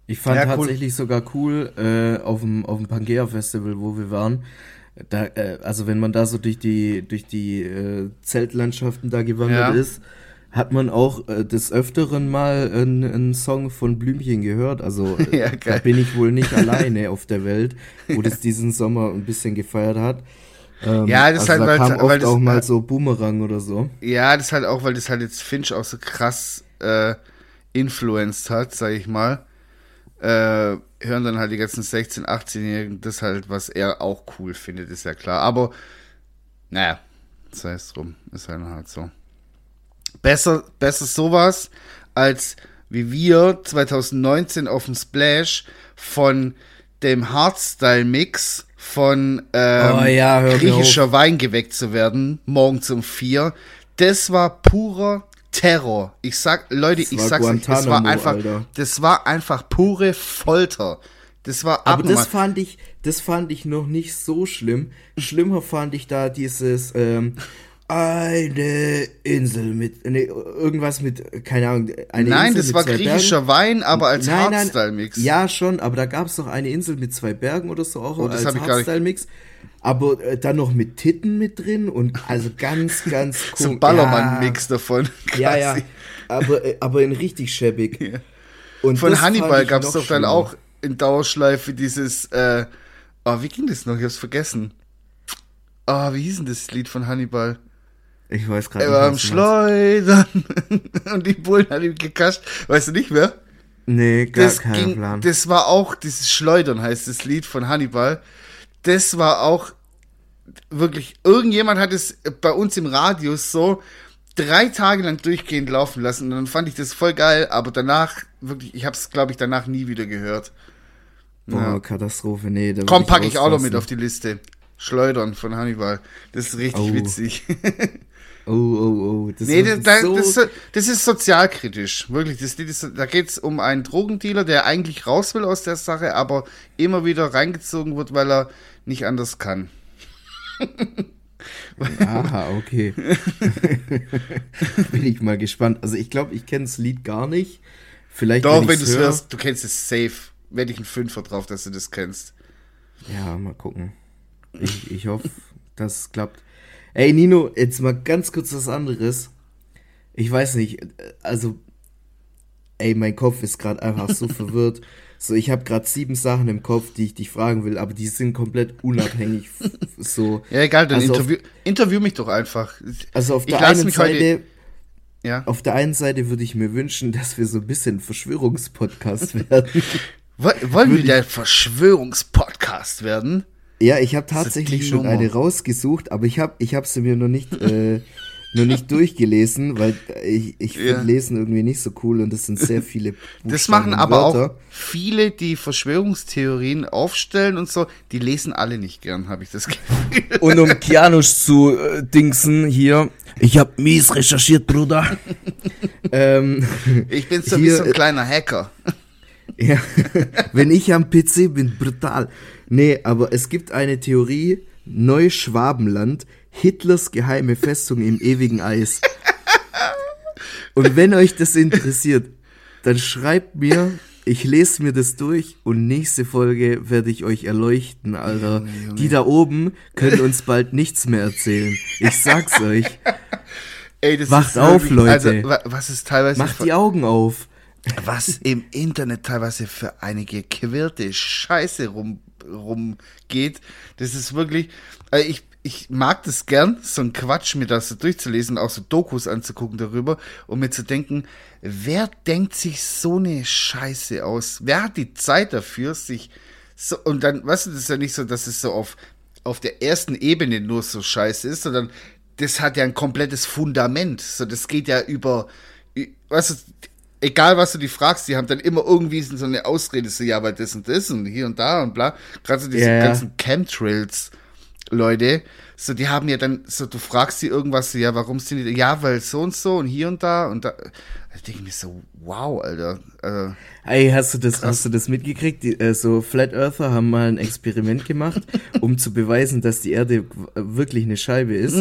Ich fand ja, tatsächlich cool. sogar cool, äh, auf dem, auf dem Pangea Festival, wo wir waren, da, äh, also wenn man da so durch die, durch die äh, Zeltlandschaften da gewandert ja. ist, hat man auch äh, des Öfteren mal einen Song von Blümchen gehört. Also äh, ja, da bin ich wohl nicht alleine auf der Welt, wo das diesen Sommer ein bisschen gefeiert hat. Ähm, ja, das also halt, da kam oft weil auch mal halt so Boomerang oder so. Ja, das halt auch, weil das halt jetzt Finch auch so krass äh, influenced hat, sag ich mal. Äh, hören dann halt die ganzen 16-, 18-Jährigen das halt, was er auch cool findet, ist ja klar. Aber, naja, das heißt drum, ist halt, halt so. Besser, besser sowas, als wie wir 2019 auf dem Splash von dem Hardstyle-Mix von ähm, Oh ja, griechischer Wein geweckt zu werden, morgens um vier. Das war purer Terror. Ich sag, Leute, Das ich sag's euch, das war einfach, Alter. das war einfach pure Folter. Das war Aber abnormal. das fand ich, das fand ich noch nicht so schlimm. Schlimmer fand ich da dieses ähm, eine Insel mit nee, irgendwas mit keine Ahnung eine Nein, Insel das mit war griechischer Bergen. Wein, aber als Hardstyle-Mix. Ja, schon, aber da gab es doch eine Insel mit zwei Bergen oder so auch Oh, das als Hardstyle-Mix. Aber äh, dann noch mit Titten mit drin und also ganz, ganz So cool. ein Ballermann-Mix davon. Ja, ja, quasi. ja. Aber, äh, aber in richtig schäbig. Und Von Hannibal gab es noch doch dann auch in Dauerschleife dieses, äh, oh, wie ging das noch? Ich hab's vergessen. Ah, wie hieß denn das Lied von Hannibal? Ich weiß gerade Er war am. Schleudern und die Bullen haben ihn gekascht. Weißt du nicht mehr? Nee, gar Das kein ging, Plan. das war auch, dieses Schleudern heißt das Lied von Hannibal. Das war auch wirklich, irgendjemand hat es bei uns im Radius so drei Tage lang durchgehend laufen lassen und dann fand ich das voll geil, aber danach, wirklich, ich hab's, glaube ich, danach nie wieder gehört. Boah, Katastrophe, nee. Komm, würd packe ich auch noch mit auf die Liste. Schleudern von Hannibal. Das ist richtig Oh. witzig. Oh, oh, oh. Das Nee, das, so, das, ist, das ist sozialkritisch. Wirklich. Das, ist, da geht es um einen Drogendealer, der eigentlich raus will aus der Sache, aber immer wieder reingezogen wird, weil er nicht anders kann. Aha, okay. Bin ich mal gespannt. Also ich glaube, ich kenne das Lied gar nicht. Vielleicht Doch, wenn ich's du es hör- hörst, du kennst es safe. Werde ich einen Fünfer drauf, dass du das kennst. Ja, mal gucken. Ich, ich hoffe, dass es klappt. Ey, Nino, jetzt mal ganz kurz was anderes. Ich weiß nicht, also, ey, mein Kopf ist gerade einfach so verwirrt. So, ich habe gerade sieben Sachen im Kopf, die ich dich fragen will, aber die sind komplett unabhängig. so. Ja, egal, dann Also auf- interview, interview mich doch einfach. Also auf Ich der einen Seite, Ja. auf der einen Seite würde ich mir wünschen, dass wir so ein bisschen Verschwörungspodcast werden. Wo- Wollen wir der Verschwörungspodcast werden? Ja, ich habe tatsächlich schon Nummer. eine rausgesucht, aber ich habe ich hab sie mir noch nicht äh, noch nicht durchgelesen, weil ich, ich finde Ja. Lesen irgendwie nicht so cool und das sind sehr viele Buchstaben Das machen und aber auch viele, die Verschwörungstheorien aufstellen und so, die lesen alle nicht gern, habe ich das Gefühl. Und um Kianusch zu äh, dingsen hier, ich habe mies recherchiert, Bruder. ähm, Ich bin so wie Hier, so ein kleiner Hacker. Ja, wenn ich am PC bin, brutal. Nee, aber es gibt eine Theorie, Neuschwabenland, Hitlers geheime Festung im ewigen Eis. Und wenn euch das interessiert, dann schreibt mir, ich lese mir das durch und nächste Folge werde ich euch erleuchten, Alter. Die da oben können uns bald nichts mehr erzählen. Ich sag's euch. Ey, das Wacht ist auf, wirklich- Leute. Also, wa- was ist teilweise Macht die Augen auf. was im Internet teilweise für eine gequirlte Scheiße rum, rumgeht. Das ist wirklich, also ich, ich mag das gern, so ein Quatsch mir das so durchzulesen, auch so Dokus anzugucken darüber und mir zu denken, wer denkt sich so eine Scheiße aus? Wer hat die Zeit dafür, sich so, und dann, weißt du, das ist ja nicht so, dass es so auf, auf der ersten Ebene nur so scheiße ist, sondern das hat ja ein komplettes Fundament. So, das geht ja über, weißt du, egal was du die fragst, die haben dann immer irgendwie so eine Ausrede, so, ja, weil das und das und hier und da und bla. Gerade so diese ja. ganzen Chemtrails, Leute, so, die haben ja dann, so, du fragst sie irgendwas, so, ja, warum sind die, ja, weil so und so und hier und da und da. Da denke ich mir so, wow, Alter. Also, Ey, hast du das, hast du das mitgekriegt? Die, äh, so Flat Earther haben mal ein Experiment gemacht, um zu beweisen, dass die Erde wirklich eine Scheibe ist.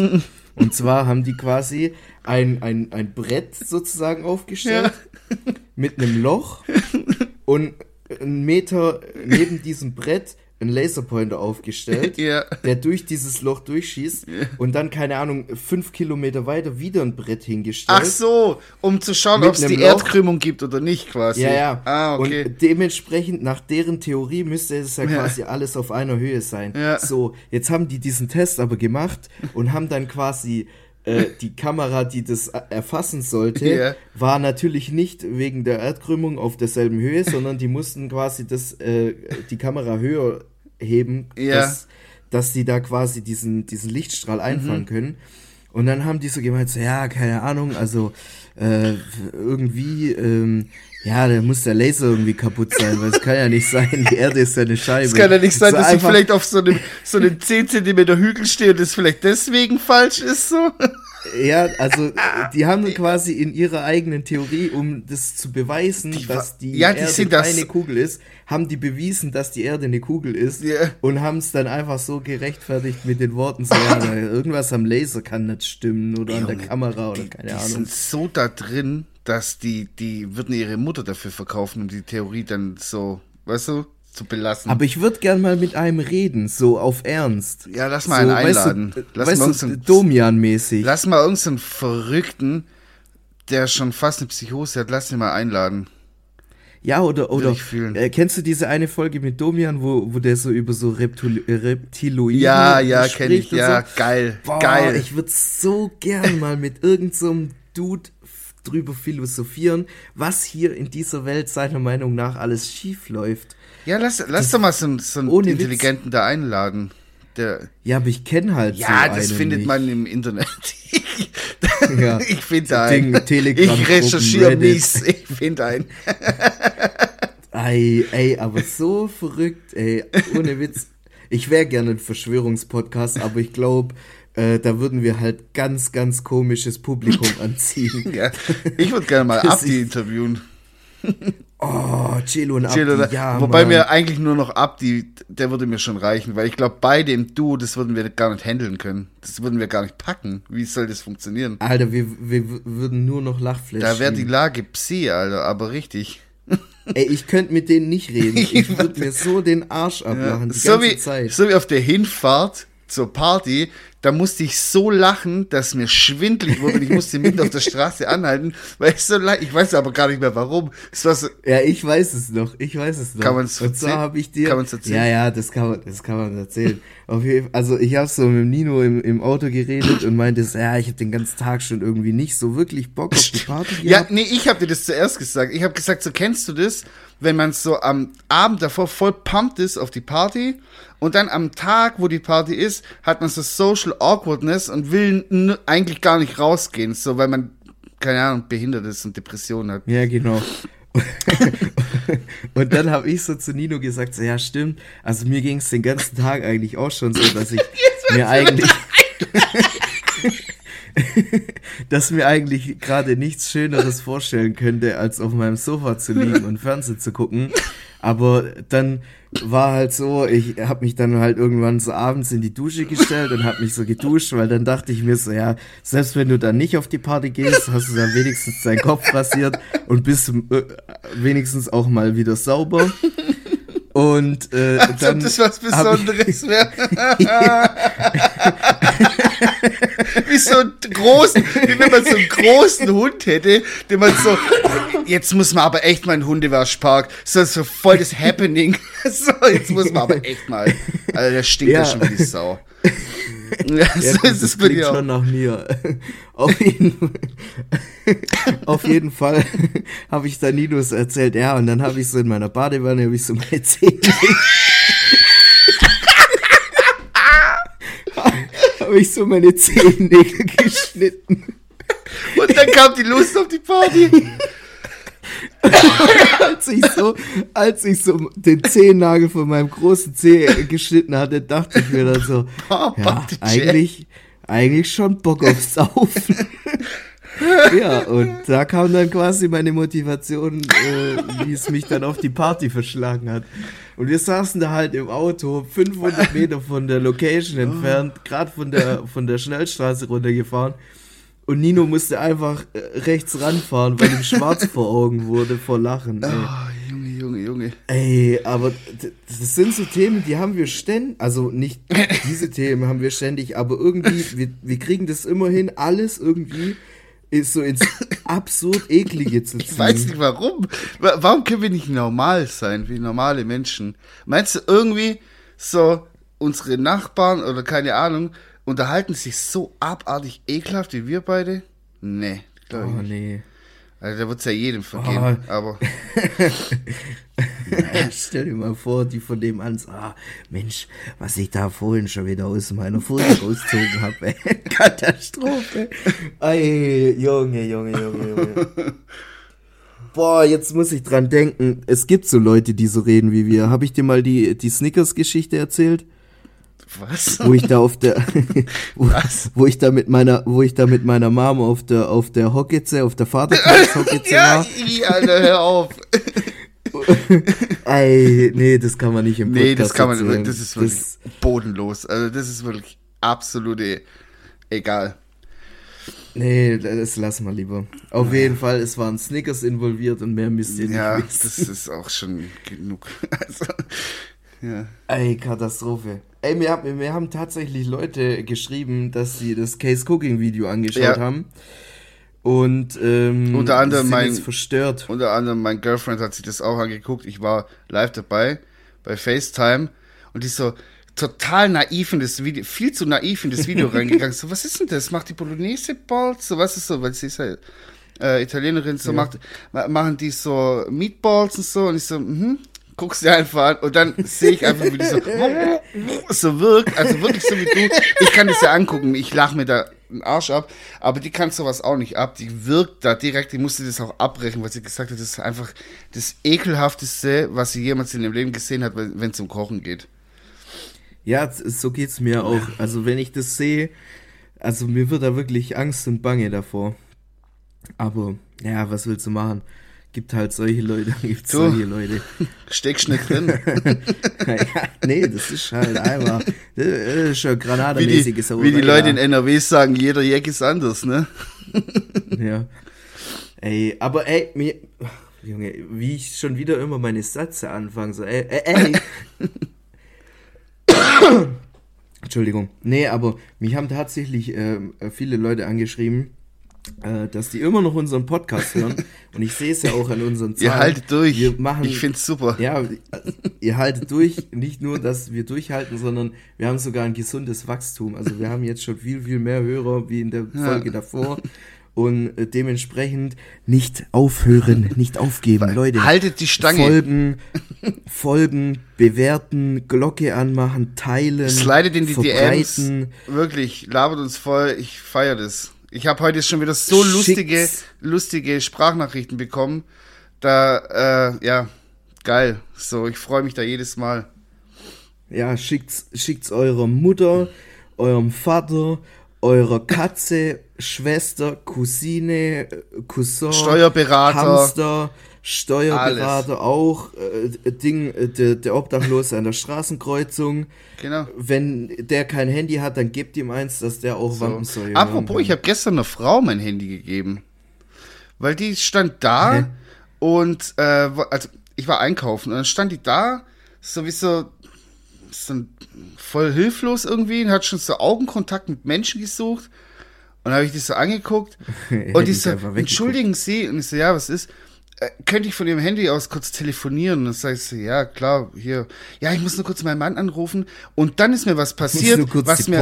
Und zwar haben die quasi ein, ein, ein Brett sozusagen aufgestellt mit einem Loch und einen Meter neben diesem Brett einen Laserpointer aufgestellt, Ja. der durch dieses Loch durchschießt und dann, keine Ahnung, fünf Kilometer weiter wieder ein Brett hingestellt. Ach so, um zu schauen, ob es die Loch. Erdkrümmung gibt oder nicht, quasi. Ja, ja. Ah, okay. Und dementsprechend, nach deren Theorie, müsste es ja quasi alles auf einer Höhe sein. Ja. So, jetzt haben die diesen Test aber gemacht und haben dann quasi äh, die Kamera, die das äh, erfassen sollte, Ja. war natürlich nicht wegen der Erdkrümmung auf derselben Höhe, sondern die mussten quasi das, äh, die Kamera höher heben, Ja. dass, dass die da quasi diesen, diesen Lichtstrahl Mhm. einfangen können. Und dann haben die so gemeint, so, ja, keine Ahnung, also äh, irgendwie, ähm, ja, da muss der Laser irgendwie kaputt sein, weil es kann ja nicht sein, die Erde ist ja eine Scheibe. Es kann ja nicht sein, so dass ich vielleicht auf so einem, so einem 10 cm Hügel stehe und es vielleicht deswegen falsch ist, so. Ja, also die haben quasi in ihrer eigenen Theorie, um das zu beweisen, die dass die, ja, die Erde keine Kugel ist, haben die bewiesen, dass die Erde eine Kugel ist yeah. und haben es dann einfach so gerechtfertigt mit den Worten, so, ja, irgendwas am Laser kann nicht stimmen oder Junge, an der Kamera oder keine die Ahnung. Die sind so da drin, dass die, die würden ihre Mutter dafür verkaufen, um die Theorie dann so, weißt du, zu belassen. Aber ich würde gern mal mit einem reden, so auf Ernst. Ja, lass mal so, einen einladen. Weißt du, lass weißt mal Domian-mäßig. Lass mal irgendeinen Verrückten, der schon fast eine Psychose hat, lass ihn mal einladen. Ja, oder, oder äh, kennst du diese eine Folge mit Domian, wo, wo der so über so Reptil Reptiloiden Ja, ja, kenne ich, ja, so? geil, Boah, geil. Ich würde so gern mal mit irgendeinem so Dude drüber philosophieren, was hier in dieser Welt seiner Meinung nach alles schief läuft. Ja, lass, lass doch mal so, so einen Intelligenten Witz. da einladen. Der, ja, aber ich kenne halt Ja, so das findet nicht. man im Internet. ja, ich finde einen. Ich recherchiere mies. Ich finde einen. ey, ey, aber so verrückt, ey. Ohne Witz. Ich wäre gerne ein Verschwörungspodcast, aber ich glaube, äh, da würden wir halt ganz, ganz komisches Publikum anziehen. ja, ich würde gerne mal Abdi interviewen. Oh, Celo und Abdi, Celo, ja, Wobei Mann. mir eigentlich nur noch Abdi, der würde mir schon reichen, weil ich glaube, beide im Duo, das würden wir gar nicht handeln können. Das würden wir gar nicht packen. Wie soll das funktionieren? Alter, wir, wir würden nur noch Lachflächen. Da wäre die Lage Psi, Alter, aber richtig. Ey, ich könnte mit denen nicht reden. Ich würde mir so den Arsch ablachen, ja, die so ganze wie, Zeit. So wie auf der Hinfahrt zur Party, da musste ich so lachen, dass mir schwindlig wurde und ich musste mitten auf der Straße anhalten, weil ich so leicht, ich weiß aber gar nicht mehr warum. Es war so, ja, ich weiß es noch, ich weiß es noch. Kann man es erzählen? habe ich dir, kann man's erzählen? Ja, ja, das kann man, das kann man erzählen. Auf jeden, also ich habe so mit Nino im, im Auto geredet und meinte, ja, ich habe den ganzen Tag schon irgendwie nicht so wirklich Bock auf die Party gehabt. Ja, nee, ich habe dir das zuerst gesagt. Ich habe gesagt, so kennst du das, wenn man so am Abend davor voll pumped ist auf die Party und dann am Tag, wo die Party ist, hat man so Social Awkwardness und will eigentlich gar nicht rausgehen, so weil man, keine Ahnung, behindert ist und Depressionen hat. Ja, genau. und dann habe ich so zu Nino gesagt, so, ja stimmt, also mir ging es den ganzen Tag eigentlich auch schon so, dass ich mir eigentlich... dass mir eigentlich gerade nichts Schöneres vorstellen könnte, als auf meinem Sofa zu liegen und Fernsehen zu gucken. Aber dann war halt so, ich habe mich dann halt irgendwann so abends in die Dusche gestellt und habe mich so geduscht, weil dann dachte ich mir so, ja, selbst wenn du dann nicht auf die Party gehst, hast du dann wenigstens deinen Kopf rasiert und bist äh, wenigstens auch mal wieder sauber. Und äh, Als dann ob das was Besonderes wäre. wie so einen großen, wie wenn man so einen großen Hund hätte, den man so, jetzt muss man aber echt mal einen Hundewaschpark, so, so voll das Happening. So, jetzt muss man aber echt mal. Also der stinkt ja, ja schon wie die Sau. Ja, ja so ist es dir schon nach mir. Auf jeden, auf jeden Fall habe ich da Ninos erzählt, ja, und dann habe ich so in meiner Badewanne, habe ich so meine Zähne habe ich so meine Zehennägel geschnitten. Und dann kam die Lust auf die Party. als ich so, als ich so den Zehennagel von meinem großen Zeh geschnitten hatte, dachte ich mir dann so, oh, ja, eigentlich, eigentlich schon Bock aufs Saufen. ja, und da kam dann quasi meine Motivation, äh, wie es mich dann auf die Party verschlagen hat. Und wir saßen da halt im Auto, 500 Meter von der Location entfernt, gerade von der, von der Schnellstraße runtergefahren. Und Nino musste einfach äh, rechts ranfahren, weil ihm schwarz vor Augen wurde vor Lachen. Ey. Oh, Junge, Junge, Junge. Ey, aber das sind so Themen, die haben wir ständig, also nicht diese Themen haben wir ständig, aber irgendwie, wir, wir kriegen das immer hin, alles irgendwie ist so ins absurd eklige zu ziehen. Ich weiß nicht warum. Warum können wir nicht normal sein, wie normale Menschen? Meinst du irgendwie so unsere Nachbarn oder keine Ahnung unterhalten sich so abartig ekelhaft wie wir beide? Nee, glaube ich. Oh, nee. Also da wird es ja jedem vergehen, oh. aber. Stell dir mal vor, die von dem an, ah, Mensch, was ich da vorhin schon wieder aus meiner Folge rausgezogen habe. Katastrophe. Ey, Junge, Junge, Junge, Junge. Boah, jetzt muss ich dran denken. Es gibt so Leute, die so reden wie wir. Habe ich dir mal die, die Snickers-Geschichte erzählt? Was? Wo ich da auf der, wo, Was? wo ich da mit meiner, wo ich da mit meiner Mom auf der, auf der Hockitze, auf der Vatertags-Hockitze ja, war. Ja, Alter, hör auf. Ey, nee, das kann man nicht im Podcast Nee, das kann man, erzählen. das ist wirklich das, bodenlos. Also, das ist wirklich absolute, egal. Nee, das lassen wir lieber. Auf ja. jeden Fall, es waren Snickers involviert und mehr müsst ihr nicht Ja, wissen. das ist auch schon genug. Also, ja. Ey, Katastrophe. Ey, wir haben, wir haben tatsächlich Leute geschrieben, dass sie das Case Cooking Video angeschaut ja. haben. Und ähm, unter anderem mein verstört. Unter anderem mein Girlfriend hat sich das auch angeguckt. Ich war live dabei bei FaceTime und die so total naiv in das Video, viel zu naiv in das Video reingegangen. So, was ist denn das? Macht die Bolognese Balls? So, was ist so? Weil sie ist ja äh, Italienerin, so ja. macht, machen die so Meatballs und so und ich so, mhm guckst dir einfach an und dann sehe ich einfach, wie die so, so wirkt, also wirklich so wie du. Ich kann das ja angucken, ich lache mir da einen Arsch ab, aber die kann sowas auch nicht ab. Die wirkt da direkt, die musste das auch abbrechen, weil sie gesagt hat, das ist einfach das ekelhafteste, was sie jemals in ihrem Leben gesehen hat, wenn es um Kochen geht. Ja, so geht's mir auch. Also wenn ich das sehe, also mir wird da wirklich Angst und Bange davor. Aber ja, was willst du machen? Gibt halt solche Leute, gibt solche Leute. Steckst nicht drin. ja, nee, das ist halt einfach, das ist schon granatermäßiges Wie die, wie die Leute in NRW sagen, jeder Jack ist anders, ne? ja. Ey, aber ey, mir, Junge, wie ich schon wieder immer meine Sätze anfange, so, ey, ey, ey. Entschuldigung. Nee, aber mich haben tatsächlich äh, viele Leute angeschrieben, äh, dass die immer noch unseren Podcast hören. Und ich sehe es ja auch an unseren Zahlen. Ihr haltet durch. Wir machen, ich finde es super. Ja, ihr haltet durch. Nicht nur, dass wir durchhalten, sondern wir haben sogar ein gesundes Wachstum. Also wir haben jetzt schon viel, viel mehr Hörer wie in der Folge ja. davor. Und äh, dementsprechend nicht aufhören, nicht aufgeben, Leute. Haltet die Stange. Folgen, folgen, bewerten, Glocke anmachen, teilen. Slidet in die DMs. Wirklich, labert uns voll. Ich feiere das. Ich habe heute schon wieder so Schickt's. lustige, lustige Sprachnachrichten bekommen. Da, äh, ja, geil. So, ich freue mich da jedes Mal. Ja, schickt's, schickt's eurer Mutter, eurem Vater, eurer Katze, Schwester, Cousine, Cousin, Steuerberater, Hamster, Steuerberater Alles. auch, äh, Ding, äh, der, der Obdachlose an der Straßenkreuzung. Genau. Wenn der kein Handy hat, dann gebt ihm eins, dass der auch so. soll. Apropos, ich habe gestern einer Frau mein Handy gegeben. Weil die stand da Hä? und, äh, also ich war einkaufen und dann stand die da, sowieso so voll hilflos irgendwie und hat schon so Augenkontakt mit Menschen gesucht. Und habe ich die so angeguckt und die so, entschuldigen Sie, und ich so, ja, was ist? Äh, könnte ich von ihrem Handy aus kurz telefonieren? Und dann sagst du, ja, klar, hier. Ja, ich muss nur kurz meinen Mann anrufen. Und dann ist mir was passiert, was mir,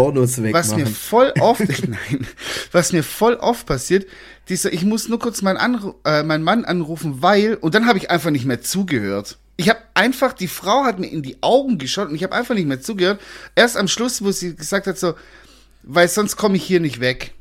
was mir voll oft, nein, was mir voll oft passiert. Dieser, ich muss nur kurz meinen, Anru äh, meinen Mann anrufen, weil, und dann habe ich einfach nicht mehr zugehört. Ich habe einfach, die Frau hat mir in die Augen geschaut und ich habe einfach nicht mehr zugehört. Erst am Schluss, wo sie gesagt hat, so, weil sonst komme ich hier nicht weg.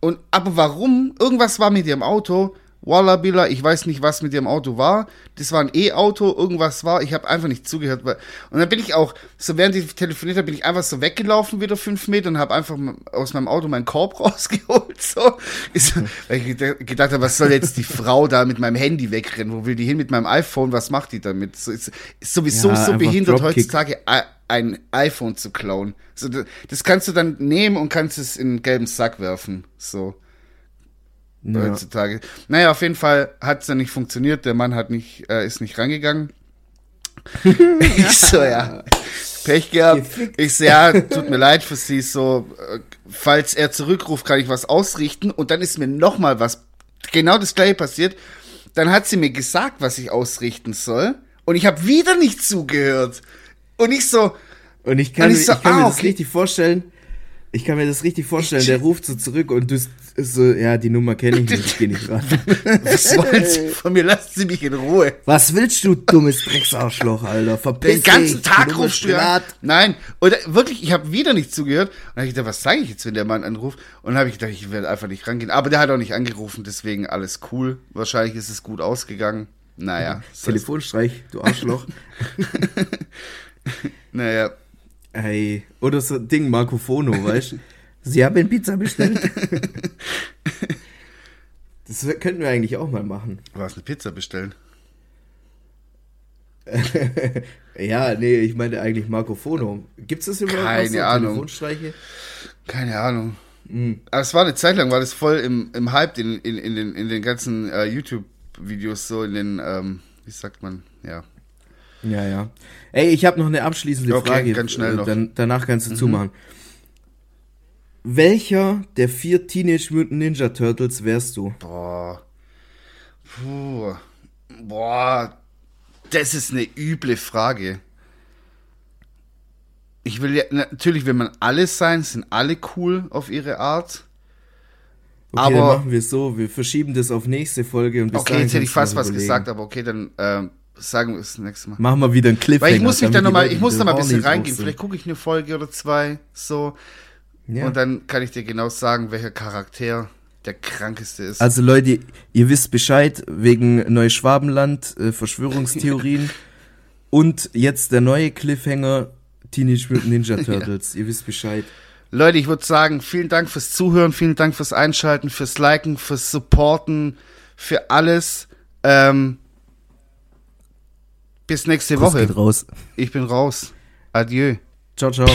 Und, aber warum? Irgendwas war mit ihrem Auto Wallabilla, ich weiß nicht, was mit ihrem Auto war. Das war ein E-Auto, irgendwas war. Ich habe einfach nicht zugehört. Und dann bin ich auch, so während ich telefoniert habe, bin ich einfach so weggelaufen, wieder fünf Meter und habe einfach aus meinem Auto meinen Korb rausgeholt. So. Ist, weil ich gedacht habe, was soll jetzt die Frau da mit meinem Handy wegrennen? Wo will die hin mit meinem iPhone? Was macht die damit? So, ist, ist sowieso ja, so behindert heutzutage ein iPhone zu klauen. So, das kannst du dann nehmen und kannst es in einen gelben Sack werfen. So ja. heutzutage. Naja, auf jeden Fall hat es dann nicht funktioniert. Der Mann hat nicht, äh, ist nicht rangegangen. ich so, ja. Pech gehabt. Ich so, ja, tut mir leid für sie. So, äh, falls er zurückruft, kann ich was ausrichten. Und dann ist mir nochmal was, genau das gleiche passiert. Dann hat sie mir gesagt, was ich ausrichten soll. Und ich habe wieder nicht zugehört. Und ich so. Und ich kann, ich so, ich kann ah, mir das okay. richtig vorstellen Ich kann mir das richtig vorstellen, der ruft so zurück und du so, ja, die Nummer kenne ich nicht, ich gehe nicht ran. Was wollen Sie von mir? Lassen Sie mich in Ruhe. Was willst du, dummes Drecksarschloch, Alter? Verpiss Den ganzen Tag rufst du an. Nein, oder wirklich, ich habe wieder nicht zugehört. Und dann habe ich gedacht, was sage ich jetzt, wenn der Mann anruft? Und dann habe ich gedacht, ich werde einfach nicht rangehen. Aber der hat auch nicht angerufen, deswegen alles cool. Wahrscheinlich ist es gut ausgegangen. Naja. Telefonstreich, du Arschloch. naja. Ey, oder so ein Ding, Marco Fono, weißt du? Sie haben Pizza bestellt. das könnten wir eigentlich auch mal machen. Was, eine Pizza bestellen? ja, nee, ich meine eigentlich Marco Fono. Gibt es das überhaupt Keine so Ahnung. Telefonstreiche? Keine Ahnung. Mhm. Aber es war eine Zeit lang, war das voll im, im Hype in, in, in, den, in den ganzen uh, YouTube-Videos, so in den, ähm, wie sagt man, ja. Ja, ja. Ey, ich habe noch eine abschließende okay, Frage. Ganz schnell noch. Dann, danach kannst du mhm. zumachen. Welcher der vier Teenage Mutant Ninja Turtles wärst du? Boah. Puh. Boah. Das ist eine üble Frage. Ich will ja, natürlich will man alles sein, sind alle cool auf ihre Art. Okay, aber dann machen wir es so, wir verschieben das auf nächste Folge und bis Okay, jetzt hätte ich fast was gesagt, aber okay, dann ähm, sagen wir es nächste Mal. Machen wir wieder einen Cliffhanger. Weil ich muss mich dann nochmal, ich muss da mal ein bisschen reingehen. Vielleicht gucke ich eine Folge oder zwei, so. Ja. Und dann kann ich dir genau sagen, welcher Charakter der krankeste ist. Also Leute, ihr wisst Bescheid wegen Neuschwabenland, äh, Verschwörungstheorien und jetzt der neue Cliffhanger Teenage Mutant Ninja Turtles. ja. Ihr wisst Bescheid. Leute, ich würde sagen, vielen Dank fürs Zuhören, vielen Dank fürs Einschalten, fürs Liken, fürs Supporten, für alles. Ähm, bis nächste Kuss Woche. Ich bin raus. Adieu. Ciao, ciao.